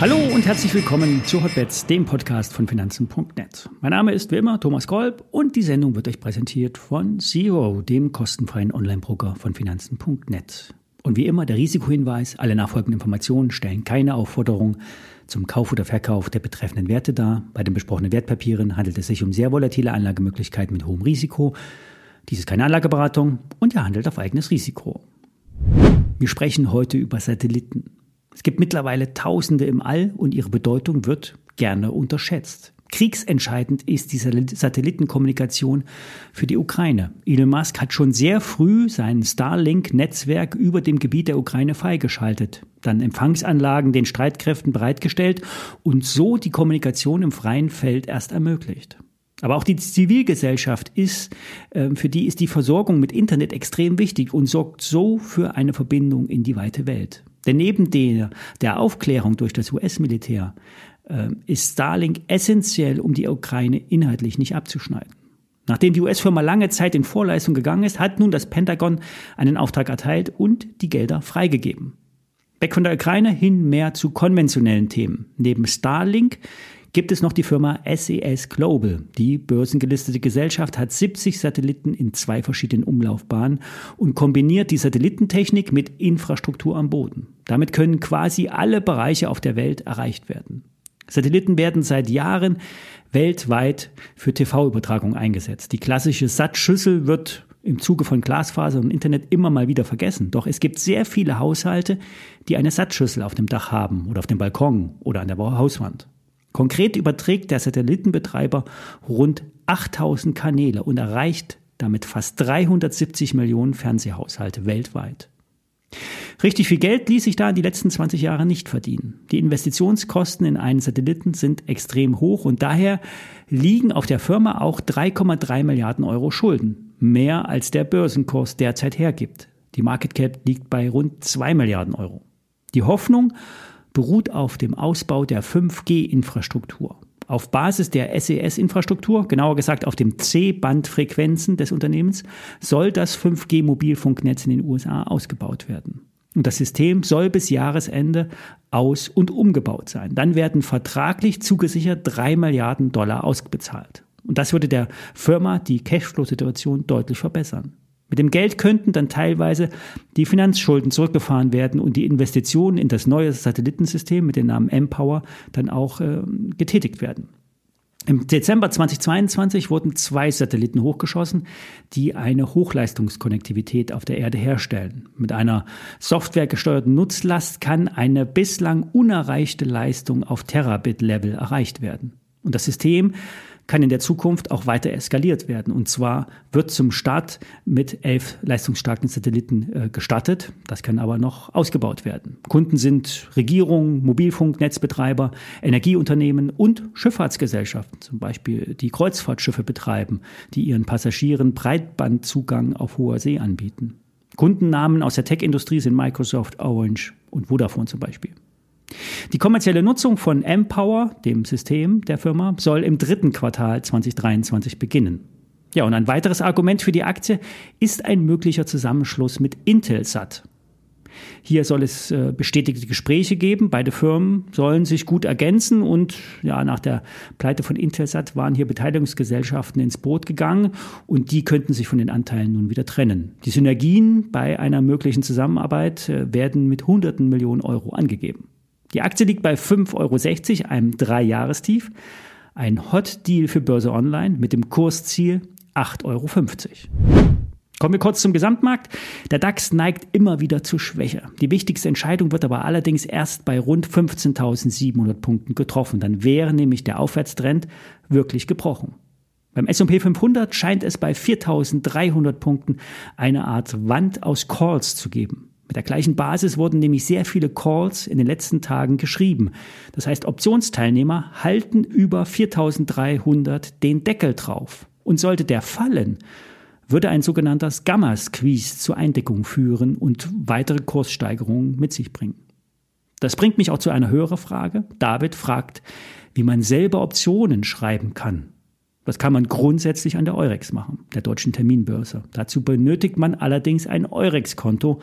Hallo und herzlich willkommen zu Hotbets, dem Podcast von Finanzen.net. Mein Name ist wie immer Thomas Kolb und die Sendung wird euch präsentiert von Zero, dem kostenfreien Online-Broker von Finanzen.net. Und wie immer der Risikohinweis, alle nachfolgenden Informationen stellen keine Aufforderung zum Kauf oder Verkauf der betreffenden Werte dar. Bei den besprochenen Wertpapieren handelt es sich um sehr volatile Anlagemöglichkeiten mit hohem Risiko. Dies ist keine Anlageberatung und ihr handelt auf eigenes Risiko. Wir sprechen heute über Satelliten. Es gibt mittlerweile Tausende im All und ihre Bedeutung wird gerne unterschätzt. Kriegsentscheidend ist die Satellitenkommunikation für die Ukraine. Elon Musk hat schon sehr früh sein Starlink-Netzwerk über dem Gebiet der Ukraine freigeschaltet, dann Empfangsanlagen den Streitkräften bereitgestellt und so die Kommunikation im freien Feld erst ermöglicht. Aber auch die Zivilgesellschaft ist, ähm, für die ist die Versorgung mit Internet extrem wichtig und sorgt so für eine Verbindung in die weite Welt. Denn neben der, der Aufklärung durch das US-Militär äh, ist Starlink essentiell, um die Ukraine inhaltlich nicht abzuschneiden. Nachdem die US-Firma lange Zeit in Vorleistung gegangen ist, hat nun das Pentagon einen Auftrag erteilt und die Gelder freigegeben. Weg von der Ukraine hin mehr zu konventionellen Themen. Neben Starlink gibt es noch die Firma SES e Global. Die börsengelistete Gesellschaft hat 70 Satelliten in zwei verschiedenen Umlaufbahnen und kombiniert die Satellitentechnik mit Infrastruktur am Boden. Damit können quasi alle Bereiche auf der Welt erreicht werden. Satelliten werden seit Jahren weltweit für TV-Übertragung eingesetzt. Die klassische Sattschüssel wird im Zuge von Glasfaser und Internet immer mal wieder vergessen. Doch es gibt sehr viele Haushalte, die eine Sattschüssel auf dem Dach haben oder auf dem Balkon oder an der Hauswand. Konkret überträgt der Satellitenbetreiber rund 8000 Kanäle und erreicht damit fast 370 Millionen Fernsehhaushalte weltweit. Richtig viel Geld ließ sich da in die letzten 20 Jahre nicht verdienen. Die Investitionskosten in einen Satelliten sind extrem hoch und daher liegen auf der Firma auch 3,3 Milliarden Euro Schulden. Mehr als der Börsenkurs derzeit hergibt. Die Market Cap liegt bei rund 2 Milliarden Euro. Die Hoffnung beruht auf dem Ausbau der 5G-Infrastruktur. Auf Basis der SES-Infrastruktur, genauer gesagt auf dem C-Band-Frequenzen des Unternehmens, soll das 5G-Mobilfunknetz in den USA ausgebaut werden. Und das System soll bis Jahresende aus- und umgebaut sein. Dann werden vertraglich zugesichert drei Milliarden Dollar ausbezahlt. Und das würde der Firma die Cashflow-Situation deutlich verbessern. Mit dem Geld könnten dann teilweise die Finanzschulden zurückgefahren werden und die Investitionen in das neue Satellitensystem mit dem Namen Empower dann auch äh, getätigt werden. Im Dezember 2022 wurden zwei Satelliten hochgeschossen, die eine Hochleistungskonnektivität auf der Erde herstellen. Mit einer softwaregesteuerten Nutzlast kann eine bislang unerreichte Leistung auf Terabit-Level erreicht werden. Und das System kann in der Zukunft auch weiter eskaliert werden. Und zwar wird zum Start mit elf leistungsstarken Satelliten äh, gestartet. Das kann aber noch ausgebaut werden. Kunden sind Regierungen, Mobilfunknetzbetreiber, Energieunternehmen und Schifffahrtsgesellschaften, zum Beispiel die Kreuzfahrtschiffe betreiben, die ihren Passagieren Breitbandzugang auf hoher See anbieten. Kundennamen aus der Tech-Industrie sind Microsoft, Orange und Vodafone zum Beispiel. Die kommerzielle Nutzung von Empower, dem System der Firma, soll im dritten Quartal 2023 beginnen. Ja, und ein weiteres Argument für die Aktie ist ein möglicher Zusammenschluss mit Intelsat. Hier soll es äh, bestätigte Gespräche geben. Beide Firmen sollen sich gut ergänzen und ja, nach der Pleite von Intelsat waren hier Beteiligungsgesellschaften ins Boot gegangen und die könnten sich von den Anteilen nun wieder trennen. Die Synergien bei einer möglichen Zusammenarbeit äh, werden mit hunderten Millionen Euro angegeben. Die Aktie liegt bei 5,60 Euro, einem Dreijahrestief. Ein Hot Deal für Börse Online mit dem Kursziel 8,50 Euro. Kommen wir kurz zum Gesamtmarkt. Der DAX neigt immer wieder zu Schwäche. Die wichtigste Entscheidung wird aber allerdings erst bei rund 15.700 Punkten getroffen. Dann wäre nämlich der Aufwärtstrend wirklich gebrochen. Beim S&P 500 scheint es bei 4.300 Punkten eine Art Wand aus Calls zu geben. Mit der gleichen Basis wurden nämlich sehr viele Calls in den letzten Tagen geschrieben. Das heißt, Optionsteilnehmer halten über 4300 den Deckel drauf. Und sollte der fallen, würde ein sogenannter Gamma-Squeeze zur Eindeckung führen und weitere Kurssteigerungen mit sich bringen. Das bringt mich auch zu einer höheren Frage. David fragt, wie man selber Optionen schreiben kann. Das kann man grundsätzlich an der Eurex machen, der deutschen Terminbörse. Dazu benötigt man allerdings ein Eurex-Konto,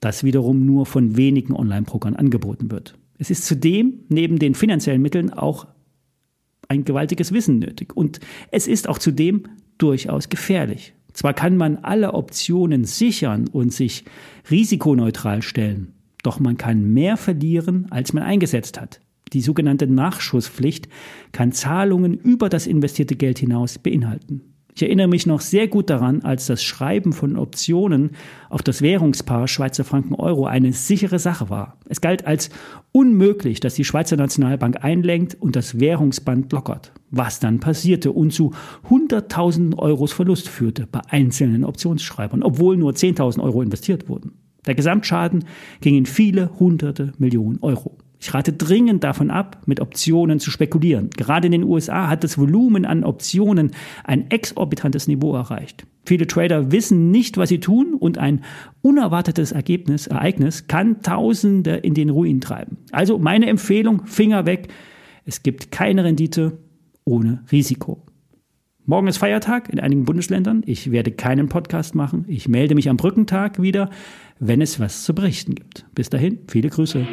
das wiederum nur von wenigen Online-Brokern angeboten wird. Es ist zudem neben den finanziellen Mitteln auch ein gewaltiges Wissen nötig und es ist auch zudem durchaus gefährlich. Zwar kann man alle Optionen sichern und sich risikoneutral stellen, doch man kann mehr verlieren, als man eingesetzt hat. Die sogenannte Nachschusspflicht kann Zahlungen über das investierte Geld hinaus beinhalten. Ich erinnere mich noch sehr gut daran, als das Schreiben von Optionen auf das Währungspaar Schweizer Franken Euro eine sichere Sache war. Es galt als unmöglich, dass die Schweizer Nationalbank einlenkt und das Währungsband lockert. Was dann passierte und zu Hunderttausenden Euros Verlust führte bei einzelnen Optionsschreibern, obwohl nur 10.000 Euro investiert wurden. Der Gesamtschaden ging in viele hunderte Millionen Euro. Ich rate dringend davon ab, mit Optionen zu spekulieren. Gerade in den USA hat das Volumen an Optionen ein exorbitantes Niveau erreicht. Viele Trader wissen nicht, was sie tun und ein unerwartetes Ergebnis, Ereignis kann Tausende in den Ruin treiben. Also meine Empfehlung, Finger weg. Es gibt keine Rendite ohne Risiko. Morgen ist Feiertag in einigen Bundesländern. Ich werde keinen Podcast machen. Ich melde mich am Brückentag wieder, wenn es was zu berichten gibt. Bis dahin, viele Grüße.